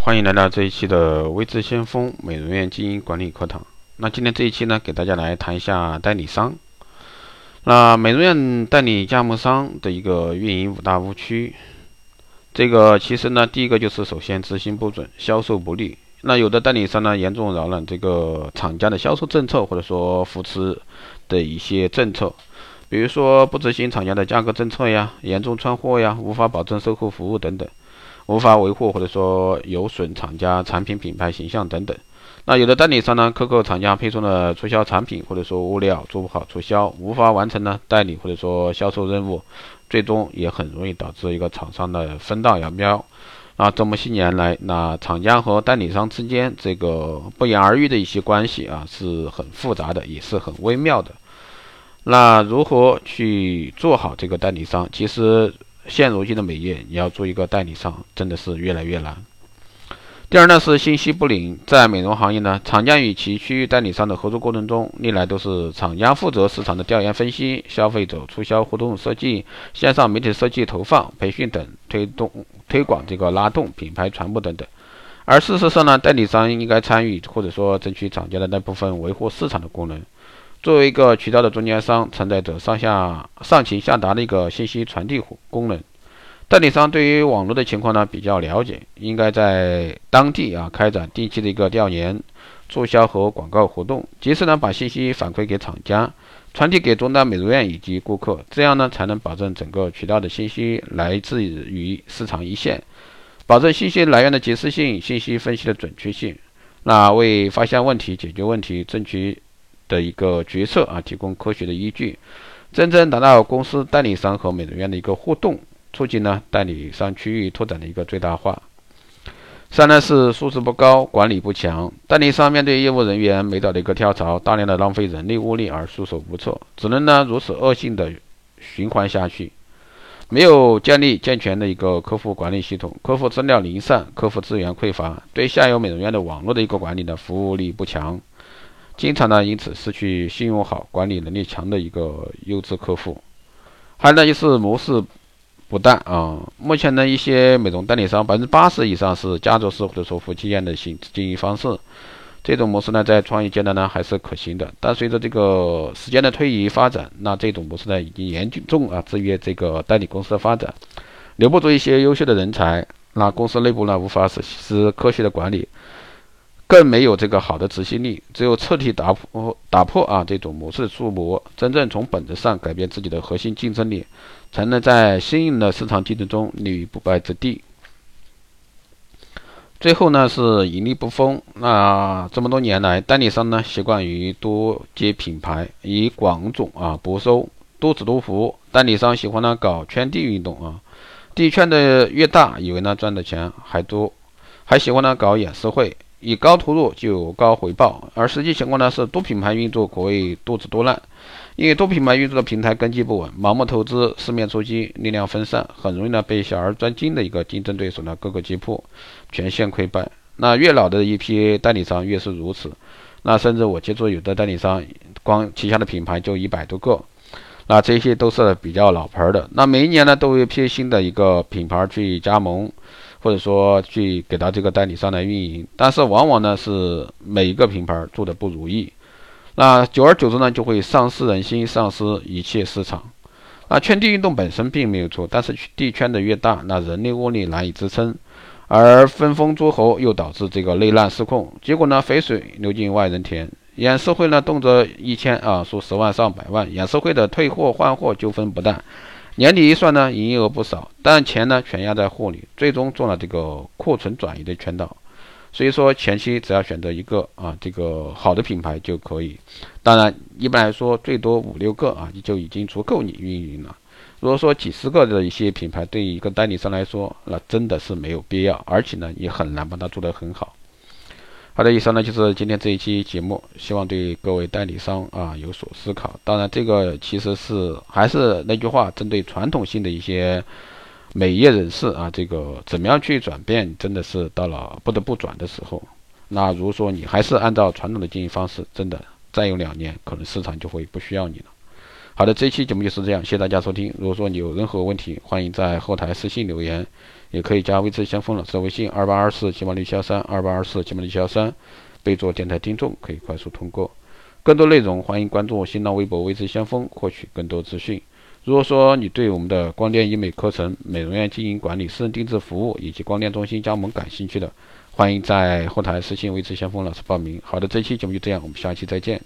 欢迎来到这一期的微智先锋美容院经营管理课堂。那今天这一期呢，给大家来谈一下代理商。那美容院代理加盟商的一个运营五大误区。这个其实呢，第一个就是首先执行不准，销售不利。那有的代理商呢，严重扰乱这个厂家的销售政策，或者说扶持的一些政策，比如说不执行厂家的价格政策呀，严重串货呀，无法保证售后服务等等，无法维护或者说有损厂家产品品牌形象等等。那有的代理商呢，克扣厂家配送的促销产品，或者说物料做不好促销，无法完成呢代理或者说销售任务，最终也很容易导致一个厂商的分道扬镳。啊，这么些年来，那厂家和代理商之间这个不言而喻的一些关系啊，是很复杂的，也是很微妙的。那如何去做好这个代理商？其实现如今的美业，你要做一个代理商，真的是越来越难。第二呢是信息不灵，在美容行业呢，厂家与其区域代理商的合作过程中，历来都是厂家负责市场的调研分析、消费者促销活动设计、线上媒体设计投放、培训等，推动推广这个拉动品牌传播等等。而事实上呢，代理商应该参与或者说争取厂家的那部分维护市场的功能，作为一个渠道的中间商，承载着上下上情下达的一个信息传递功能。代理商对于网络的情况呢比较了解，应该在当地啊开展定期的一个调研、促销和广告活动，及时呢把信息反馈给厂家，传递给终端美容院以及顾客，这样呢才能保证整个渠道的信息来自于市场一线，保证信息来源的及时性、信息分析的准确性，那为发现问题、解决问题、争取的一个决策啊提供科学的依据，真正达到公司代理商和美容院的一个互动。促进呢代理商区域拓展的一个最大化。三呢是素质不高，管理不强。代理商面对业务人员没找的一个跳槽，大量的浪费人力物力而束手无策，只能呢如此恶性的循环下去。没有建立健全的一个客户管理系统，客户资料零散，客户资源匮乏，对下游美容院的网络的一个管理的服务力不强，经常呢因此失去信用好、管理能力强的一个优质客户。还有呢就是模式。不当啊，目前呢，一些美容代理商百分之八十以上是家族式或者说夫妻店的行经营方式，这种模式呢，在创业阶段呢还是可行的。但随着这个时间的推移发展，那这种模式呢，已经严重啊制约这个代理公司的发展，留不住一些优秀的人才，那公司内部呢无法实施科学的管理，更没有这个好的执行力。只有彻底打破打破啊这种模式束缚，真正从本质上改变自己的核心竞争力。才能在新颖的市场竞争中立于不败之地。最后呢是盈利不丰。那这么多年来，代理商呢习惯于多接品牌，以广种啊博收，多子多福。代理商喜欢呢搞圈地运动啊，地圈的越大，以为呢赚的钱还多，还喜欢呢搞演示会，以高投入就有高回报。而实际情况呢是多品牌运作可谓多子多难。因为多品牌运作的平台根基不稳，盲目投资、四面出击、力量分散，很容易呢被小而专精的一个竞争对手呢各个击破，全线溃败。那越老的一批代理商越是如此。那甚至我接触有的代理商，光旗下的品牌就一百多个，那这些都是比较老牌的。那每一年呢都有一批新的一个品牌去加盟，或者说去给到这个代理商来运营，但是往往呢是每一个品牌做的不如意。那久而久之呢，就会丧失人心，丧失一切市场。那圈地运动本身并没有错，但是地圈的越大，那人力物力难以支撑，而分封诸侯又导致这个内乱失控，结果呢，肥水流进外人田。演示会呢，动辄一千啊，数十万上百万，演示会的退货换货纠纷不断，年底一算呢，营业额不少，但钱呢全压在货里，最终中了这个库存转移的圈套。所以说前期只要选择一个啊，这个好的品牌就可以。当然，一般来说最多五六个啊，就已经足够你运营了。如果说几十个的一些品牌，对于一个代理商来说，那真的是没有必要，而且呢，也很难把它做得很好。好的，以上呢就是今天这一期节目，希望对各位代理商啊有所思考。当然，这个其实是还是那句话，针对传统性的一些。美业人士啊，这个怎么样去转变，真的是到了不得不转的时候。那如果说你还是按照传统的经营方式，真的再有两年，可能市场就会不需要你了。好的，这期节目就是这样，谢谢大家收听。如果说你有任何问题，欢迎在后台私信留言。也可以加微智先锋老师的微信二八二四七八六七幺三二八二四七八六七幺三，备注电台听众，可以快速通过。更多内容，欢迎关注新浪微博微智先锋，获取更多资讯。如果说你对我们的光电医美课程、美容院经营管理、私人定制服务以及光电中心加盟感兴趣的，欢迎在后台私信微智先锋老师报名。好的，这期节目就这样，我们下期再见。